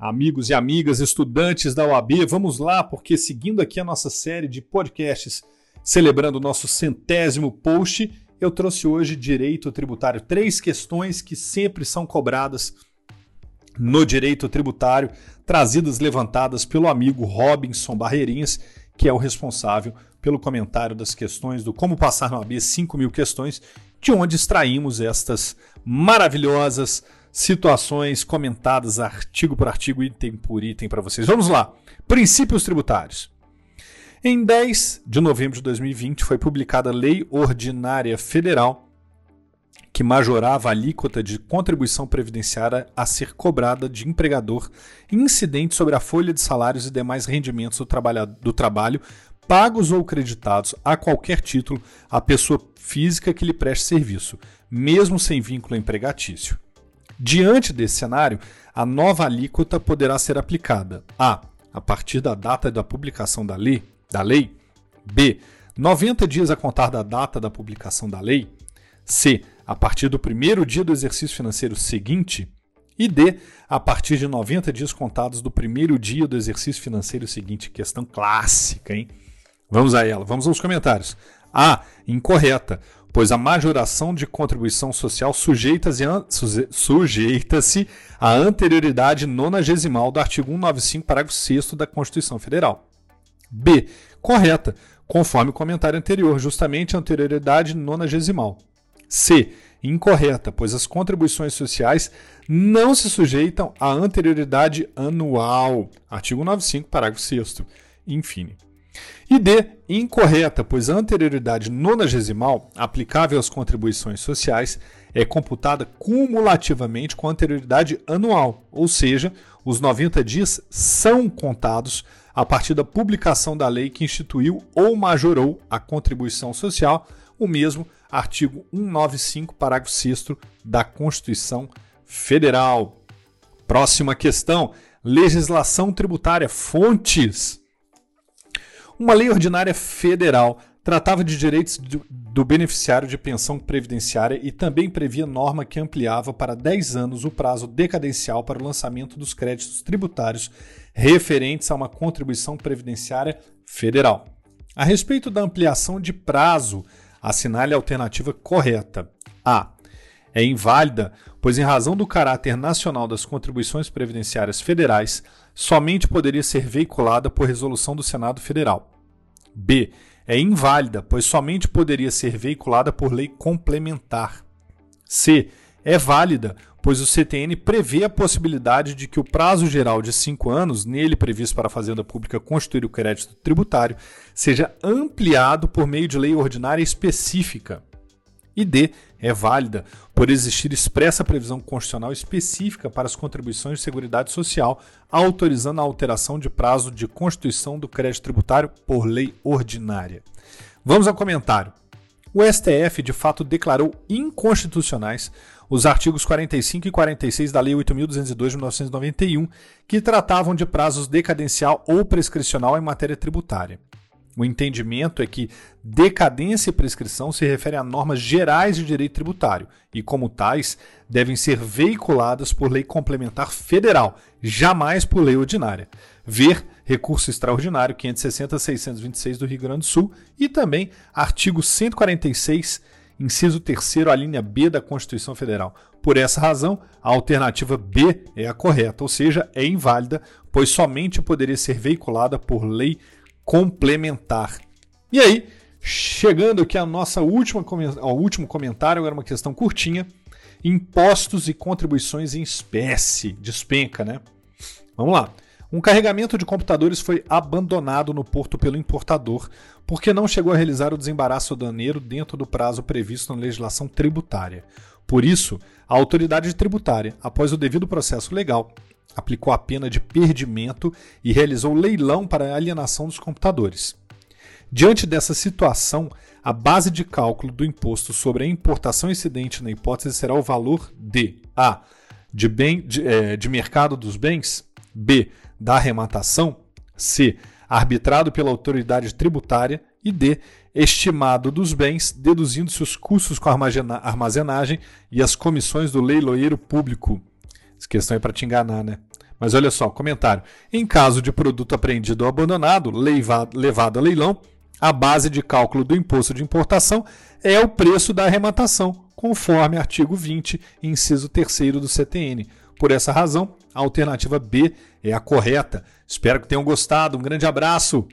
amigos e amigas, estudantes da UAB, vamos lá, porque seguindo aqui a nossa série de podcasts celebrando o nosso centésimo post, eu trouxe hoje direito tributário. Três questões que sempre são cobradas no direito tributário, trazidas, levantadas pelo amigo Robinson Barreirinhas, que é o responsável pelo comentário das questões do Como Passar no AB 5 mil questões, de onde extraímos estas maravilhosas situações comentadas artigo por artigo, item por item para vocês. Vamos lá. Princípios tributários. Em 10 de novembro de 2020 foi publicada a Lei Ordinária Federal que majorava a alíquota de contribuição previdenciária a ser cobrada de empregador incidente sobre a folha de salários e demais rendimentos do, do trabalho pagos ou creditados a qualquer título à pessoa física que lhe preste serviço, mesmo sem vínculo empregatício. Diante desse cenário, a nova alíquota poderá ser aplicada a. a partir da data da publicação da lei, da lei, b. 90 dias a contar da data da publicação da lei, c. a partir do primeiro dia do exercício financeiro seguinte, e D, a partir de 90 dias contados do primeiro dia do exercício financeiro seguinte. Questão clássica, hein? Vamos a ela, vamos aos comentários. A, incorreta pois a majoração de contribuição social sujeita-se sujeita à anterioridade nonagesimal do artigo 195, parágrafo 6 da Constituição Federal. B. Correta, conforme o comentário anterior, justamente a anterioridade nonagesimal. C. Incorreta, pois as contribuições sociais não se sujeitam à anterioridade anual. Artigo 95, parágrafo 6 Enfim. E D, incorreta, pois a anterioridade nonagesimal aplicável às contribuições sociais é computada cumulativamente com a anterioridade anual, ou seja, os 90 dias são contados a partir da publicação da lei que instituiu ou majorou a contribuição social, o mesmo artigo 195, parágrafo 6 da Constituição Federal. Próxima questão: legislação tributária, fontes. Uma lei ordinária federal tratava de direitos do beneficiário de pensão previdenciária e também previa norma que ampliava para 10 anos o prazo decadencial para o lançamento dos créditos tributários referentes a uma contribuição previdenciária federal. A respeito da ampliação de prazo, assinale a alternativa correta. A. É inválida, pois, em razão do caráter nacional das contribuições previdenciárias federais, somente poderia ser veiculada por resolução do Senado Federal. B. É inválida, pois somente poderia ser veiculada por lei complementar. C. É válida, pois o CTN prevê a possibilidade de que o prazo geral de cinco anos, nele previsto para a Fazenda Pública constituir o crédito tributário, seja ampliado por meio de lei ordinária específica. E D é válida por existir expressa previsão constitucional específica para as contribuições de seguridade social, autorizando a alteração de prazo de constituição do crédito tributário por lei ordinária. Vamos ao comentário. O STF de fato declarou inconstitucionais os artigos 45 e 46 da Lei 8.202 de 1991, que tratavam de prazos decadencial ou prescricional em matéria tributária. O entendimento é que decadência e prescrição se referem a normas gerais de direito tributário e, como tais, devem ser veiculadas por lei complementar federal, jamais por lei ordinária. Ver recurso extraordinário 560-626 do Rio Grande do Sul e também artigo 146, inciso 3 a linha B da Constituição Federal. Por essa razão, a alternativa B é a correta, ou seja, é inválida, pois somente poderia ser veiculada por lei complementar. E aí, chegando aqui a nossa última ao último comentário, agora uma questão curtinha. Impostos e contribuições em espécie, despenca, né? Vamos lá. Um carregamento de computadores foi abandonado no porto pelo importador porque não chegou a realizar o desembaraço aduaneiro dentro do prazo previsto na legislação tributária. Por isso, a autoridade tributária, após o devido processo legal, aplicou a pena de perdimento e realizou leilão para a alienação dos computadores. Diante dessa situação, a base de cálculo do imposto sobre a importação incidente na hipótese será o valor de A. De, bem, de, é, de mercado dos bens, B. Da arrematação, C. Arbitrado pela autoridade tributária e D. Estimado dos bens, deduzindo-se os custos com armazenagem e as comissões do leiloeiro público. Essa questão é para te enganar, né? Mas olha só, comentário. Em caso de produto apreendido ou abandonado, levado a leilão, a base de cálculo do imposto de importação é o preço da arrematação, conforme artigo 20, inciso 3 do CTN. Por essa razão, a alternativa B é a correta. Espero que tenham gostado. Um grande abraço!